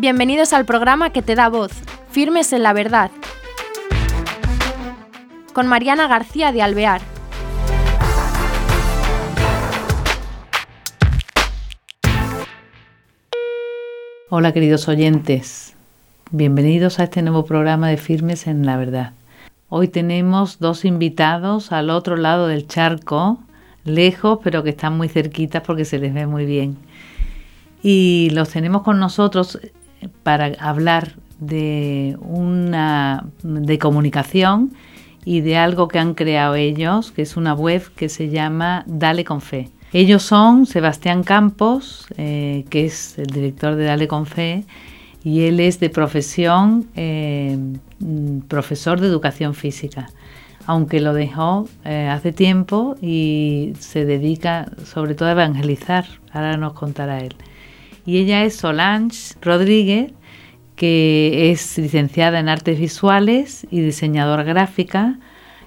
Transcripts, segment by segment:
Bienvenidos al programa que te da voz, Firmes en la Verdad, con Mariana García de Alvear. Hola queridos oyentes, bienvenidos a este nuevo programa de Firmes en la Verdad. Hoy tenemos dos invitados al otro lado del charco, lejos pero que están muy cerquitas porque se les ve muy bien. Y los tenemos con nosotros para hablar de una de comunicación y de algo que han creado ellos, que es una web que se llama Dale con Fe. Ellos son Sebastián Campos, eh, que es el director de Dale con Fe, y él es de profesión eh, profesor de educación física, aunque lo dejó eh, hace tiempo y se dedica sobre todo a evangelizar. Ahora nos contará él. Y ella es Solange Rodríguez, que es licenciada en artes visuales y diseñadora gráfica,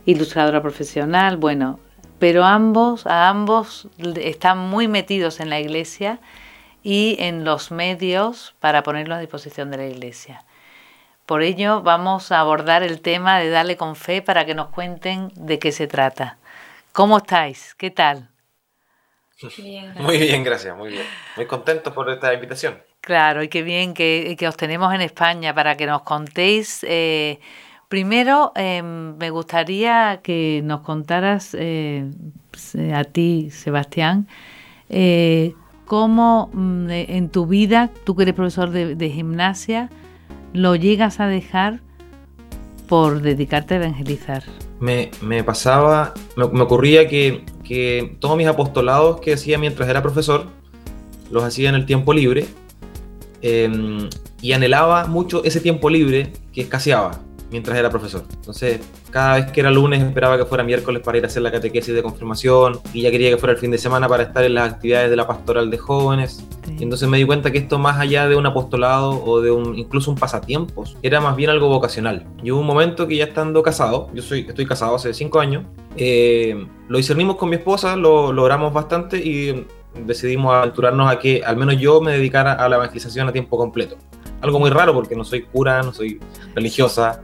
ilustradora profesional, bueno, pero ambos, a ambos están muy metidos en la iglesia y en los medios para ponerlo a disposición de la iglesia. Por ello vamos a abordar el tema de darle con fe para que nos cuenten de qué se trata. ¿Cómo estáis? ¿Qué tal? muy bien, gracias, muy bien. Muy contento por esta invitación. Claro, y qué bien que, os tenemos en España para que nos contéis eh, Primero, em, me gustaría que nos contaras eh, a ti, Sebastián, eh, cómo mm, en tu vida, tú que eres profesor de, gimnasia, lo llegas a dejar por dedicarte a evangelizar. Me, pasaba, me, ocurría que, que, todos mis apostolados que hacía mientras era profesor, los hacía en el tiempo libre, em, y anhelaba mucho ese tiempo libre que escaseaba mientras era profesor. Entonces, cada vez que era lunes esperaba que fuera miércoles para ir a hacer la catequesis de confirmación y ya quería que fuera el fin de semana para estar en las actividades de la pastoral de jóvenes. Y entonces me di cuenta que esto más allá de un apostolado o de un incluso un pasatiempos, era más bien algo vocacional. Y hubo un momento que ya estando casado, yo soy, estoy casado hace cinco años, eh, lo discernimos con mi esposa, lo logramos bastante y decidimos aventurarnos a que al menos yo me dedicara a la evangelización a tiempo completo. Algo muy raro porque no soy cura, no soy religiosa,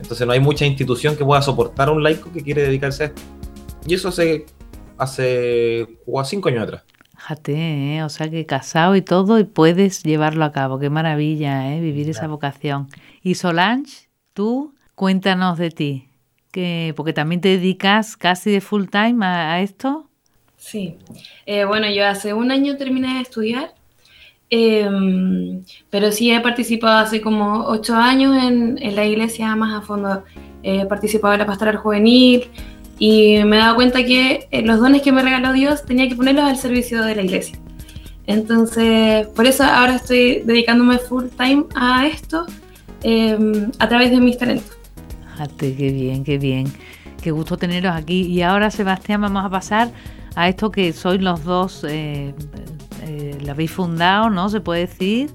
entonces no hay mucha institución que pueda soportar a un laico que quiere dedicarse a esto. Y eso hace, hace cinco años atrás. Fíjate, ¿eh? o sea que casado y todo y puedes llevarlo a cabo. Qué maravilla, ¿eh? vivir esa vocación. Y Solange, tú cuéntanos de ti, que, porque también te dedicas casi de full time a, esto. Sí, eh, bueno, yo hace un año terminé de estudiar Em, pero sí he participado hace como ocho años en, la iglesia más a fondo. He participado en la pastoral juvenil y me he dado cuenta que eh, los dones que me regaló Dios tenía que ponerlos al servicio de la iglesia. Entonces, por eso ahora estoy dedicándome full time a esto em, a través de mis talentos. Fíjate, qué bien, qué bien. Qué gusto teneros aquí. Y ahora, Sebastián, vamos a pasar a esto que sois los dos eh, eh, la habéis fundado, ¿no? Se puede decir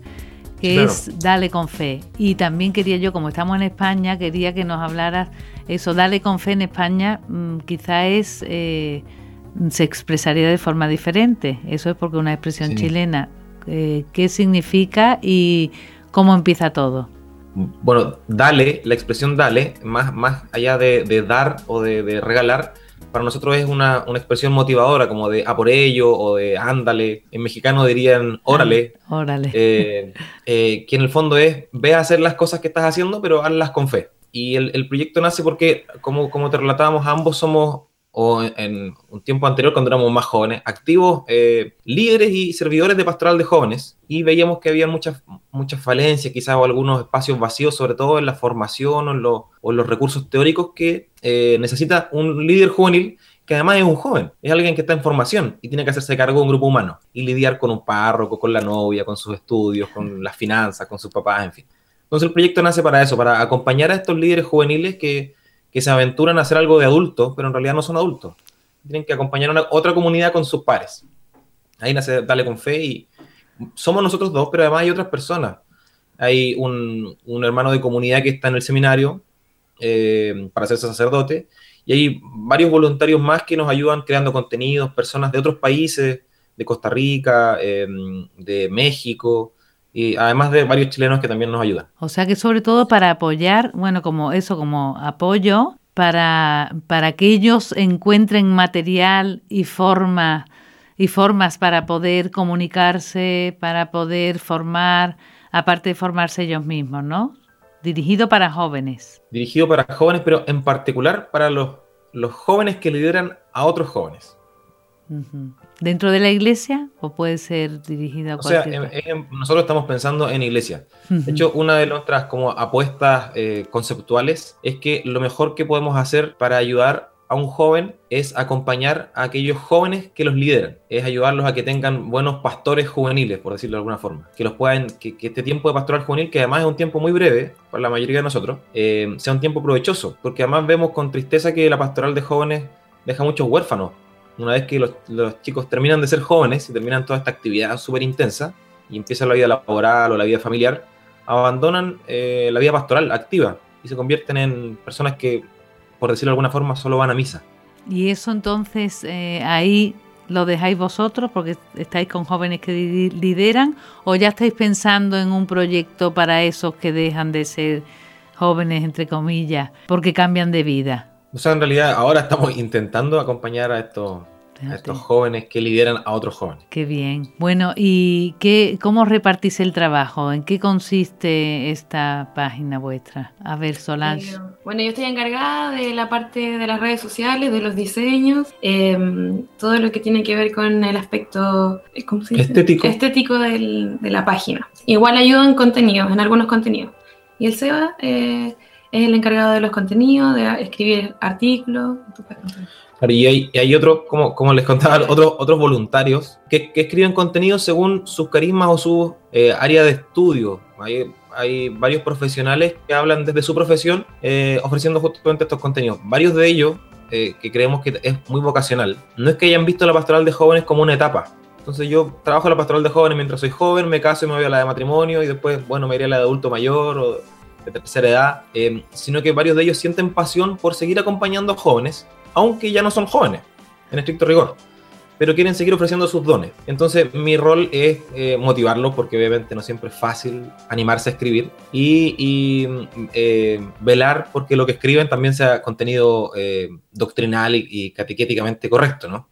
que es Dale con Fe. Y también quería yo, como estamos en España, quería que nos hablaras eso, Dale con Fe en España mm, quizá es, eh, se expresaría de forma diferente. Eso es porque una expresión chilena. Eh, ¿Qué significa y cómo empieza todo? Bueno, dale, la expresión dale, más, más allá de, dar o de regalar, para nosotros es una, expresión motivadora, como de a por ello o de ándale. En mexicano dirían órale. Órale. Eh, eh, que en el fondo es ve a hacer las cosas que estás haciendo, pero hazlas con fe. Y el, proyecto nace porque, como, como te relatábamos, ambos somos o en, un tiempo anterior cuando éramos más jóvenes, activos eh, líderes y servidores de pastoral de jóvenes y veíamos que había muchas, muchas falencias, quizás o algunos espacios vacíos, sobre todo en la formación o en, los recursos teóricos que eh, necesita un líder juvenil que además es un joven, es alguien que está en formación y tiene que hacerse cargo de un grupo humano y lidiar con un párroco, con la novia, con sus estudios, con las finanzas, con sus papás, en fin. Entonces el proyecto nace para eso, para acompañar a estos líderes juveniles que que se aventuran a hacer algo de adulto, pero en realidad no son adultos. Tienen que acompañar a otra comunidad con sus pares. Ahí nace Dale con Fe y somos nosotros dos, pero además hay otras personas. Hay un, hermano de comunidad que está en el seminario eh, para hacerse sacerdote y hay varios voluntarios más que nos ayudan creando contenidos, personas de otros países, de Costa Rica, em, de México, y además de varios chilenos que también nos ayudan. O sea que sobre todo para apoyar, bueno, como eso, como apoyo para, para que ellos encuentren material y forma y formas para poder comunicarse, para poder formar, aparte de formarse ellos mismos, ¿no? Dirigido para jóvenes. Dirigido para jóvenes, pero en particular para los, los jóvenes que lideran a otros jóvenes. ¿Dentro de la iglesia o puede ser dirigida a o sea, nosotros estamos pensando en iglesia. De hecho, una de nuestras como apuestas eh, conceptuales es que lo mejor que podemos hacer para ayudar a un joven es acompañar a aquellos jóvenes que los lideran, es ayudarlos a que tengan buenos pastores juveniles, por decirlo de alguna forma, que los puedan, que, este tiempo de pastoral juvenil, que además es un tiempo muy breve para la mayoría de nosotros, eh, sea un tiempo provechoso, porque además vemos con tristeza que la pastoral de jóvenes deja muchos huérfanos, una vez que los, chicos terminan de ser jóvenes y terminan toda esta actividad súper intensa y empieza la vida laboral o la vida familiar, abandonan eh, la vida pastoral activa y se convierten en personas que, por decirlo de alguna forma, solo van a misa. Y eso entonces eh, ahí lo dejáis vosotros porque estáis con jóvenes que lideran o ya estáis pensando en un proyecto para esos que dejan de ser jóvenes, entre comillas, porque cambian de vida. O sea, en realidad ahora estamos intentando acompañar a estos, estos jóvenes que lideran a otros jóvenes. Qué bien. Bueno, ¿y qué, cómo repartís el trabajo? ¿En qué consiste esta página vuestra? A ver, Solange. Eh, bueno, yo estoy encargada de la parte de las redes sociales, de los diseños, em, todo lo que tiene que ver con el aspecto eh, estético, estético de la página. Igual ayudo en contenidos, en algunos contenidos. Y el SEBA... Eh, es el encargado de los contenidos, de escribir artículos. Y hay, hay otros, como, como les contaba, otros, otros voluntarios que, que escriben contenidos según sus carismas o su eh, área de estudio. Hay, hay, varios profesionales que hablan desde su profesión eh, ofreciendo justamente estos contenidos. Varios de ellos, eh, que creemos que es muy vocacional, no es que hayan visto la pastoral de jóvenes como una etapa. Entonces yo trabajo en la pastoral de jóvenes mientras soy joven, me caso y me voy a la de matrimonio y después, bueno, me iré a la de adulto mayor o de tercera edad, eh, sino que varios de ellos sienten pasión por seguir acompañando a jóvenes, aunque ya no son jóvenes, en estricto rigor, pero quieren seguir ofreciendo sus dones. Entonces mi rol es eh, motivarlos, porque obviamente no siempre es fácil animarse a escribir, y, eh, velar porque lo que escriben también sea contenido doctrinal y, catequéticamente correcto, ¿no?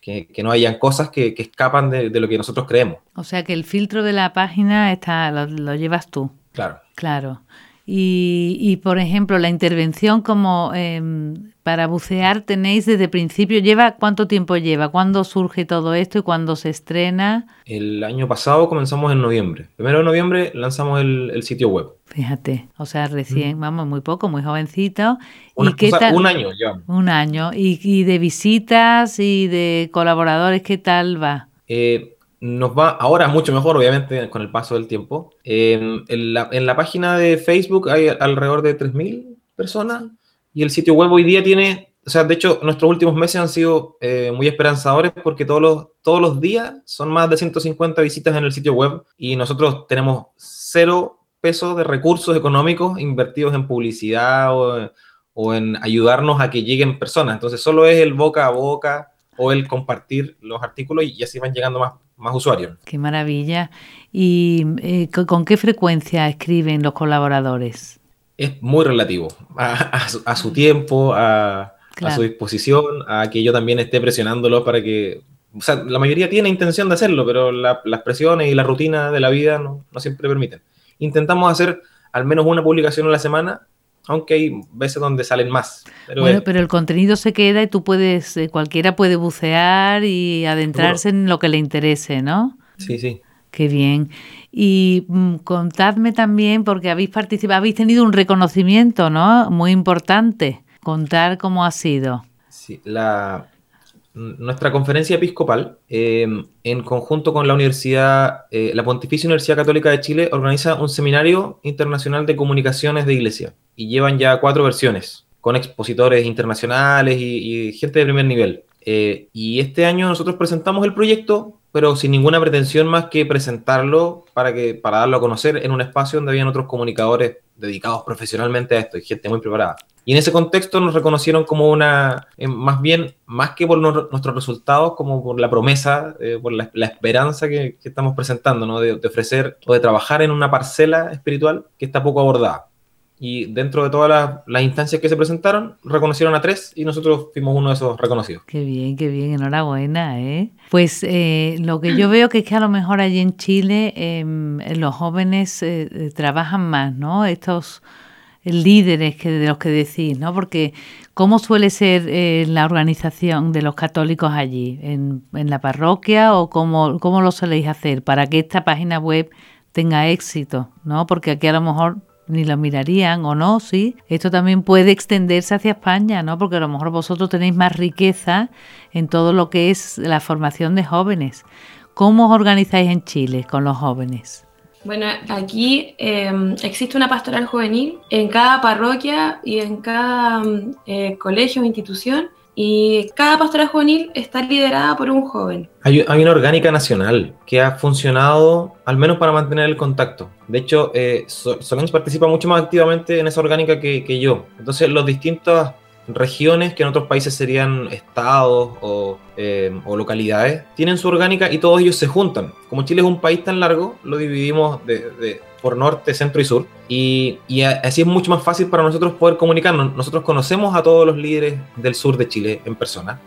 Que, no hayan cosas que, escapan de, lo que nosotros creemos. O sea que el filtro de la página está, lo llevas tú. Claro. Claro. Y, y, por ejemplo, la intervención como em, para bucear tenéis desde principio, ¿lleva cuánto tiempo lleva? ¿Cuándo surge todo esto y cuándo se estrena? El año pasado comenzamos en noviembre. Primero de noviembre lanzamos el, sitio web. Fíjate, o sea, recién, vamos, muy poco, muy jovencito. ¿Y qué tal? Un año ya. Un año. ¿Y, ¿Y, de visitas y de colaboradores qué tal va? Eh, nos va ahora mucho mejor, obviamente, con el paso del tiempo. en, la, página de Facebook hay alrededor de 3.000 personas y el sitio web hoy día tiene, o sea, de hecho, nuestros últimos meses han sido eh, muy esperanzadores porque todos los, todos los días son más de 150 visitas en el sitio web y nosotros tenemos cero pesos de recursos económicos invertidos en publicidad o, o en ayudarnos a que lleguen personas. Entonces, solo es el boca a boca o el compartir los artículos y así van llegando más, más usuarios. Qué maravilla. ¿Y eh, con qué frecuencia escriben los colaboradores? Es muy relativo a, su, tiempo, a, su disposición, a que yo también esté presionándolos para que... O sea, la mayoría tiene intención de hacerlo, pero las presiones y la rutina de la vida no, no siempre permiten. Intentamos hacer al menos una publicación a la semana aunque hay veces donde salen más. bueno, pero el contenido se queda y tú puedes, eh, cualquiera puede bucear y adentrarse en lo que le interese, ¿no? Sí, sí. Qué bien. Y mm, contadme también, porque habéis participado, habéis tenido un reconocimiento, ¿no? Muy importante. Contar cómo ha sido. Sí, la, nuestra conferencia episcopal, em, en conjunto con la Universidad, eh, la Pontificia Universidad Católica de Chile, organiza un seminario internacional de comunicaciones de iglesia y llevan ya cuatro versiones con expositores internacionales y, gente de primer nivel. Eh, y este año nosotros presentamos el proyecto pero sin ninguna pretensión más que presentarlo para, que, para darlo a conocer en un espacio donde habían otros comunicadores dedicados profesionalmente a esto y gente muy preparada. Y en ese contexto nos reconocieron como una, eh, más bien, más que por nuestros resultados, como por la promesa, eh, por la, esperanza que, estamos presentando, ¿no? de, de, ofrecer o de trabajar en una parcela espiritual que está poco abordada. Y dentro de todas las, instancias que se presentaron, reconocieron a tres y nosotros fuimos uno de esos reconocidos. Qué bien, qué bien, enhorabuena. ¿eh? Pues eh, lo que yo veo que es que a lo mejor allí en Chile em, los jóvenes eh, trabajan más, ¿no? Estos líderes que de los que decís, ¿no? Porque ¿cómo suele ser eh, la organización de los católicos allí? ¿En, en la parroquia o cómo, cómo lo soléis hacer para que esta página web tenga éxito, ¿no? Porque aquí a lo mejor ni lo mirarían o no, sí. Esto también puede extenderse hacia España, ¿no? Porque a lo mejor vosotros tenéis más riqueza en todo lo que es la formación de jóvenes. ¿Cómo os organizáis en Chile con los jóvenes? Bueno, aquí em, existe una pastoral juvenil en cada parroquia y en cada eh, colegio o institución y cada pastora juvenil está liderada por un joven. Hay, una orgánica nacional que ha funcionado al menos para mantener el contacto. De hecho, eh, Solange participa mucho más activamente en esa orgánica que, yo. Entonces, los distintas regiones que en otros países serían estados o, eh, o, localidades, tienen su orgánica y todos ellos se juntan. Como Chile es un país tan largo, lo dividimos de, por norte, centro y sur. Y, así es mucho más fácil para nosotros poder comunicarnos. Nosotros conocemos a todos los líderes del sur de Chile en persona.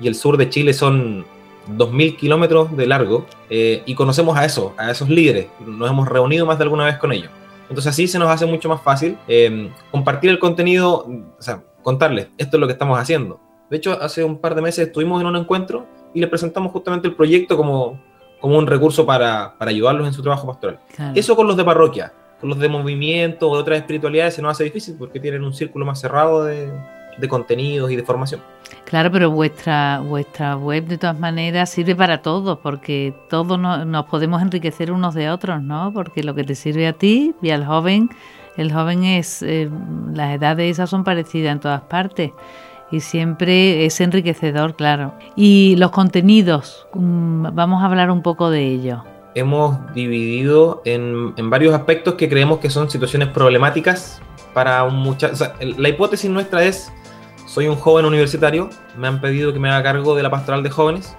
Y el sur de Chile son 2.000 kilómetros de largo. Eh, y conocemos a eso, a esos líderes. Nos hemos reunido más de alguna vez con ellos. Entonces así se nos hace mucho más fácil eh, compartir el contenido, o sea, contarles, esto es lo que estamos haciendo. De hecho, hace un par de meses estuvimos en un encuentro y les presentamos justamente el proyecto como como un recurso para, para ayudarlos en su trabajo pastoral. Eso con los de parroquia, con los de movimiento o de otras espiritualidades se nos hace difícil porque tienen un círculo más cerrado de, de contenidos y de formación. Claro, pero vuestra, vuestra web de todas maneras sirve para todos, porque todos nos podemos enriquecer unos de otros, ¿no? Porque lo que te sirve a ti y al joven, el joven es, eh, las edades esas son parecidas en todas partes y siempre es enriquecedor, claro. Y los contenidos, mm, vamos a hablar un poco de ello. Hemos dividido en, varios aspectos que creemos que son situaciones problemáticas para un muchacho. la hipótesis nuestra es, soy un joven universitario, me han pedido que me haga cargo de la pastoral de jóvenes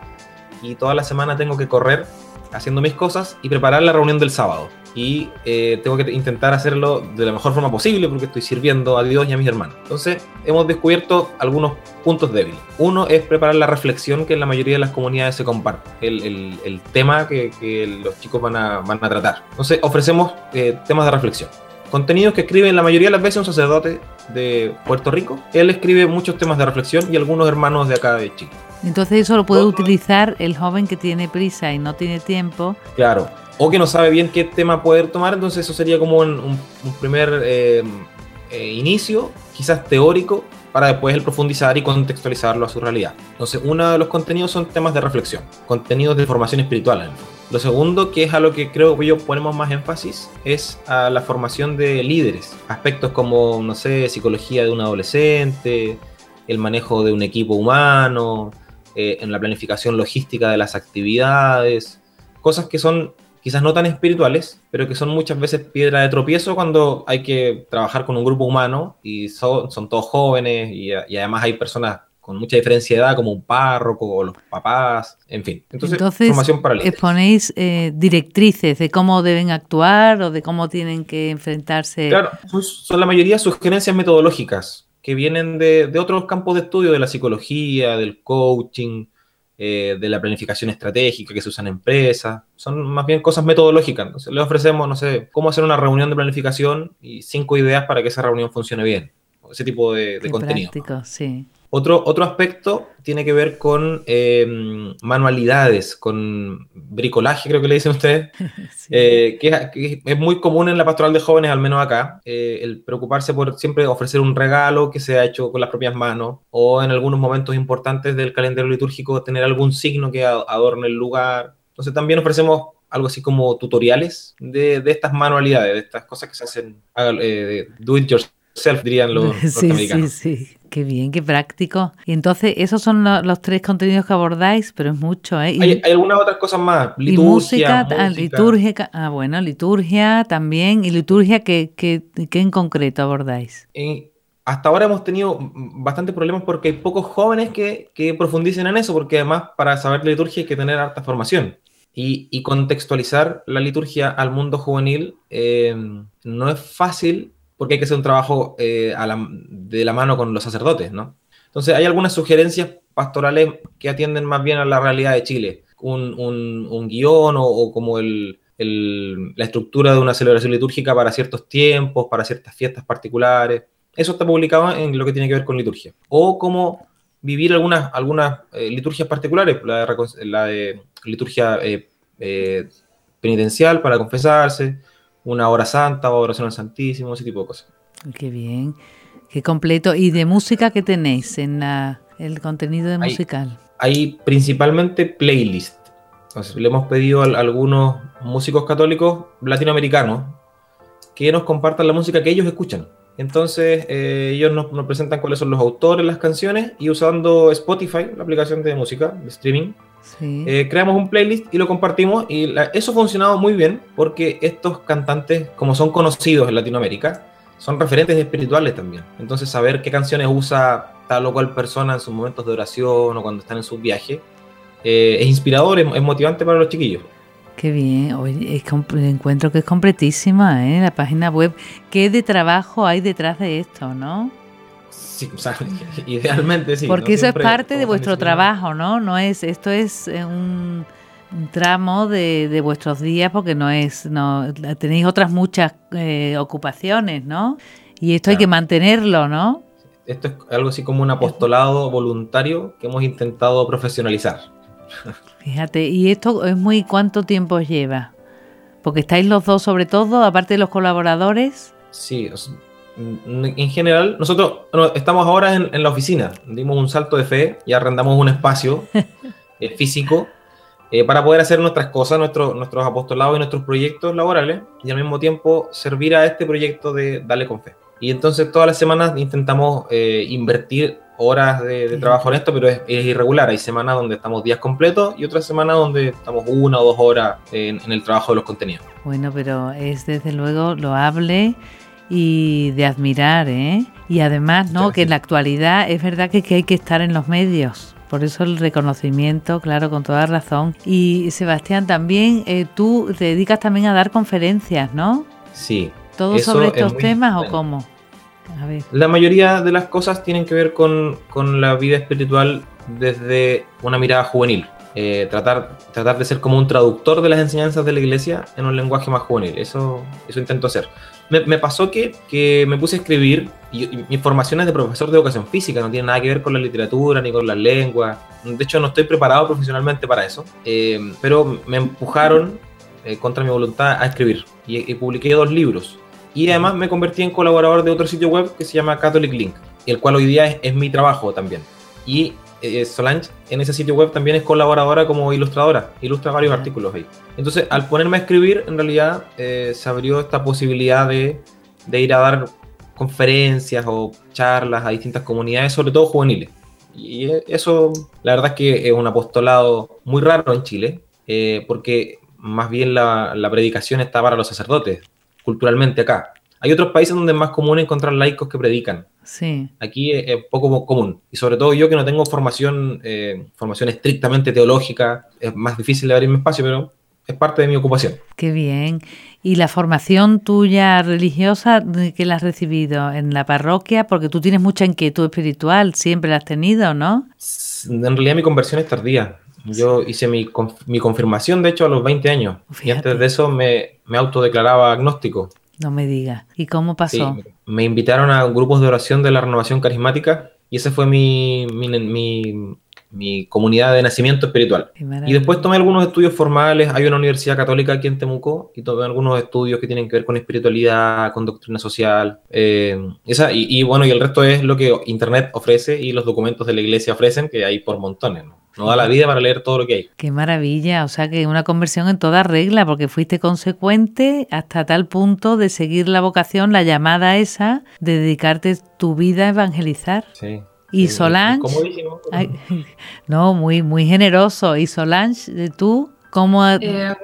y toda la semana tengo que correr haciendo mis cosas y preparar la reunión del sábado y eh, tengo que intentar hacerlo de la mejor forma posible porque estoy sirviendo a Dios y a mis hermanos. Entonces, hemos descubierto algunos puntos débiles. Uno es preparar la reflexión que en la mayoría de las comunidades se comparte, el, el, tema que, que, los chicos van a, van a tratar. Entonces, ofrecemos eh, temas de reflexión. Contenidos que escribe la mayoría de las veces un sacerdote de Puerto Rico. Él escribe muchos temas de reflexión y algunos hermanos de acá de Chile. Entonces eso lo puede utilizar el joven que tiene prisa y no tiene tiempo. Claro, o que no sabe bien qué tema poder tomar, entonces eso sería como un, primer eh, eh, inicio, quizás teórico, para después el profundizar y contextualizarlo a su realidad. Entonces, uno de los contenidos son temas de reflexión, contenidos de formación espiritual. Lo segundo, que es a lo que creo que yo ponemos más énfasis, es a la formación de líderes. Aspectos como, no sé, psicología de un adolescente, el manejo de un equipo humano, eh, en la planificación logística de las actividades, cosas que son quizás no tan espirituales, pero que son muchas veces piedra de tropiezo cuando hay que trabajar con un grupo humano y son, son todos jóvenes y, además hay personas con mucha diferencia de edad, como un párroco o los papás, en fin. Entonces, formación para exponéis eh, directrices de cómo deben actuar o de cómo tienen que enfrentarse. Claro, son la mayoría sugerencias metodológicas que vienen de, de otros campos de estudio, de la psicología, del coaching, eh, de la planificación estratégica que se usa en empresas, son más bien cosas metodológicas. Entonces, le ofrecemos, no sé, cómo hacer una reunión de planificación y cinco ideas para que esa reunión funcione bien. Ese tipo de, de contenido. Práctico, sí. Otro, otro aspecto tiene que ver con em, manualidades, con bricolaje, creo que le dicen ustedes, eh, que, es muy común en la pastoral de jóvenes, al menos acá, eh, el preocuparse por siempre ofrecer un regalo que se ha hecho con las propias manos, o en algunos momentos importantes del calendario litúrgico tener algún signo que adorne el lugar. Entonces también ofrecemos algo así como tutoriales de, de estas manualidades, de estas cosas que se hacen, eh, do it yourself, dirían los, sí, Sí, sí Qué bien, qué práctico. Y entonces, esos son los, tres contenidos que abordáis, pero es mucho, ¿eh? hay, algunas otras cosas más. Liturgia, y música, ah, liturgia, ah, bueno, liturgia también. ¿Y liturgia qué, qué, qué en concreto abordáis? hasta ahora hemos tenido bastantes problemas porque hay pocos jóvenes que, que profundicen en eso, porque además para saber liturgia hay que tener harta formación. Y, y contextualizar la liturgia al mundo juvenil eh, no es fácil porque hay que hacer un trabajo eh, de la mano con los sacerdotes, ¿no? Entonces hay algunas sugerencias pastorales que atienden más bien a la realidad de Chile. Un, un, guion o, como el, la estructura de una celebración litúrgica para ciertos tiempos, para ciertas fiestas particulares. Eso está publicado en lo que tiene que ver con liturgia. O cómo vivir algunas, algunas eh, liturgias particulares, la de, la de liturgia eh, penitencial para confesarse, una hora santa o oración al Santísimo, ese tipo de cosas. Qué bien, qué completo. ¿Y de música qué tenéis en el contenido de musical? Hay principalmente playlist. Entonces, le hemos pedido a, algunos músicos católicos latinoamericanos que nos compartan la música que ellos escuchan. Entonces, eh, ellos nos, nos, presentan cuáles son los autores, las canciones, y usando Spotify, la aplicación de música, de streaming, eh, creamos un playlist y lo compartimos y eso ha funcionado muy bien porque estos cantantes, como son conocidos en Latinoamérica, son referentes espirituales también. Entonces saber qué canciones usa tal o cual persona en sus momentos de oración o cuando están en sus viajes eh, es inspirador, es, motivante para los chiquillos. Qué bien, Oye, encuentro que es completísima ¿eh? la página web. ¿Qué de trabajo hay detrás de esto, no? Sí, o sea, idealmente sí. Porque eso es parte de vuestro trabajo, ¿no? No es, esto es eh, un tramo de, vuestros días porque no es, no, tenéis otras muchas eh, ocupaciones, ¿no? Y esto hay que mantenerlo, ¿no? Esto es algo así como un apostolado voluntario que hemos intentado profesionalizar. Fíjate, ¿y esto es muy cuánto tiempo lleva? Porque estáis los dos sobre todo, aparte de los colaboradores. Sí, en general, nosotros estamos ahora en, la oficina, dimos un salto de fe y arrendamos un espacio eh, físico eh, para poder hacer nuestras cosas, nuestros nuestros apostolados y nuestros proyectos laborales y al mismo tiempo servir a este proyecto de Dale con Fe. Y entonces todas las semanas intentamos eh, invertir horas de, trabajo en esto, pero es, irregular. Hay semanas donde estamos días completos y otras semanas donde estamos una o dos horas en, en el trabajo de los contenidos. Bueno, pero es desde luego loable y de admirar, ¿eh? Y además, ¿no? Que en la actualidad es verdad que, hay que estar en los medios. Por eso el reconocimiento, claro, con toda razón. Y Sebastián, también eh, tú te dedicas también a dar conferencias, ¿no? Sí. ¿Todo sobre estos temas o cómo? A ver. La mayoría de las cosas tienen que ver con, con la vida espiritual desde una mirada juvenil. Eh, tratar, tratar de ser como un traductor de las enseñanzas de la iglesia en un lenguaje más juvenil. Eso, eso intento hacer me, pasó que, que, me puse a escribir, y, mi formación es de profesor de educación física, no tiene nada que ver con la literatura ni con las lenguas, de hecho no estoy preparado profesionalmente para eso, eh, pero me empujaron eh, contra mi voluntad a escribir y, publiqué dos libros. Y además me convertí en colaborador de otro sitio web que se llama Catholic Link, el cual hoy día es, es mi trabajo también. Y eh, Solange en ese sitio web también es colaboradora como ilustradora, ilustra varios artículos ahí. Entonces, al ponerme a escribir, en realidad eh, se abrió esta posibilidad de, ir a dar conferencias o charlas a distintas comunidades, sobre todo juveniles. Y eso, la verdad es que es un apostolado muy raro en Chile, eh, porque más bien la, la predicación está para los sacerdotes, culturalmente acá. Hay otros países donde es más común encontrar laicos que predican. Sí. Aquí es, poco común. Y sobre todo yo que no tengo formación, eh, formación estrictamente teológica, es más difícil de abrirme espacio, pero es parte de mi ocupación. Qué bien. ¿Y la formación tuya religiosa, que la has recibido en la parroquia? Porque tú tienes mucha inquietud espiritual, siempre la has tenido, ¿no? En realidad mi conversión es tardía. Yo hice mi, mi confirmación, de hecho, a los 20 años. Y antes de eso me, me autodeclaraba agnóstico. No me digas. ¿Y cómo pasó? me invitaron a grupos de oración de la renovación carismática y esa fue mi, mi, comunidad de nacimiento espiritual. Y después tomé algunos estudios formales. Hay una universidad católica aquí en Temuco y tomé algunos estudios que tienen que ver con espiritualidad, con doctrina social. Eh, esa, y, y, bueno, y el resto es lo que Internet ofrece y los documentos de la iglesia ofrecen, que hay por montones. ¿no? No da la vida para leer todo lo que hay. Qué maravilla, o sea que una conversión en toda regla, porque fuiste consecuente hasta tal punto de seguir la vocación, la llamada esa, de dedicarte tu vida a evangelizar. Sí, Y Solange, no, muy, muy generoso. Y Solange, ¿tú cómo eh,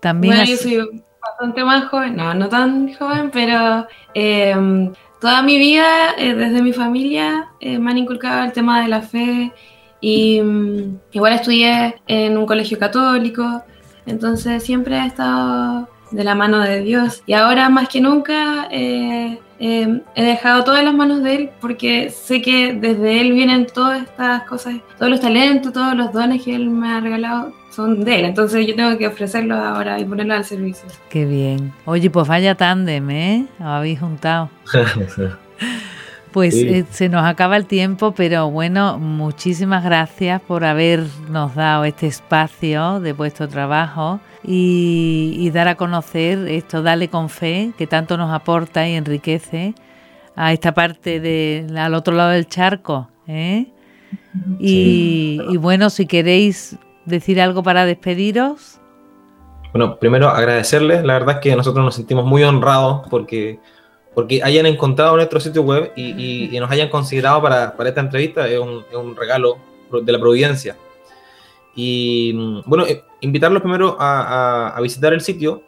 también? Bueno, yo soy bastante más joven, no, no tan joven, pero em, toda mi vida, eh, desde mi familia, eh, me han inculcado el tema de la fe y mm, igual estudié en un colegio católico, entonces siempre he estado de la mano de Dios. Y ahora más que nunca eh, eh, he dejado todas las manos de Él porque sé que desde Él vienen todas estas cosas, todos los talentos, todos los dones que Él me ha regalado son de Él. Entonces yo tengo que ofrecerlos ahora y ponerlos al servicio. Qué bien. Oye, pues vaya tándem, ¿eh? habéis juntado. Pues eh, se nos acaba el tiempo, pero bueno, muchísimas gracias por habernos dado este espacio de vuestro trabajo y, dar a conocer esto, Dale con Fe, que tanto nos aporta y enriquece a esta parte de, al otro lado del charco. ¿eh? Y, y bueno, si queréis decir algo para despediros. Bueno, primero agradecerles, la verdad es que nosotros nos sentimos muy honrados porque porque hayan encontrado nuestro sitio web y, nos hayan considerado para, esta entrevista es un, regalo de la providencia. Y mm, bueno, eh, invitarlos primero a, visitar el sitio,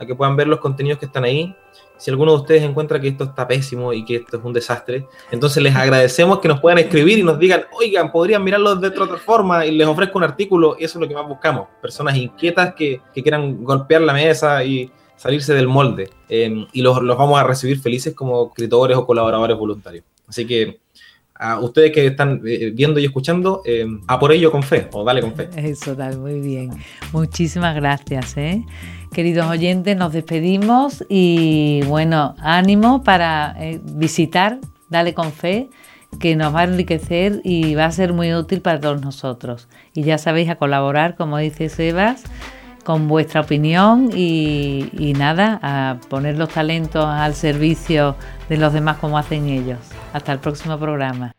a que puedan ver los contenidos que están ahí. Si alguno de ustedes encuentra que esto está pésimo y que esto es un desastre, entonces les agradecemos que nos puedan escribir y nos digan, oigan, podrían mirarlo de otra forma y les ofrezco un artículo. Y eso es lo que más buscamos. Personas inquietas que, que quieran golpear la mesa y, salirse del molde em, y los, vamos a recibir felices como escritores o colaboradores voluntarios. Así que a ustedes que están eh, viendo y escuchando, em, a por ello con fe, o dale con fe. Eso, tal, muy bien. Muchísimas gracias. ¿eh? Queridos oyentes, nos despedimos y bueno, ánimo para eh, visitar Dale con Fe, que nos va a enriquecer y va a ser muy útil para todos nosotros. Y ya sabéis a colaborar, como dice Sebas con vuestra opinión y, nada, a poner los talentos al servicio de los demás como hacen ellos. Hasta el próximo programa.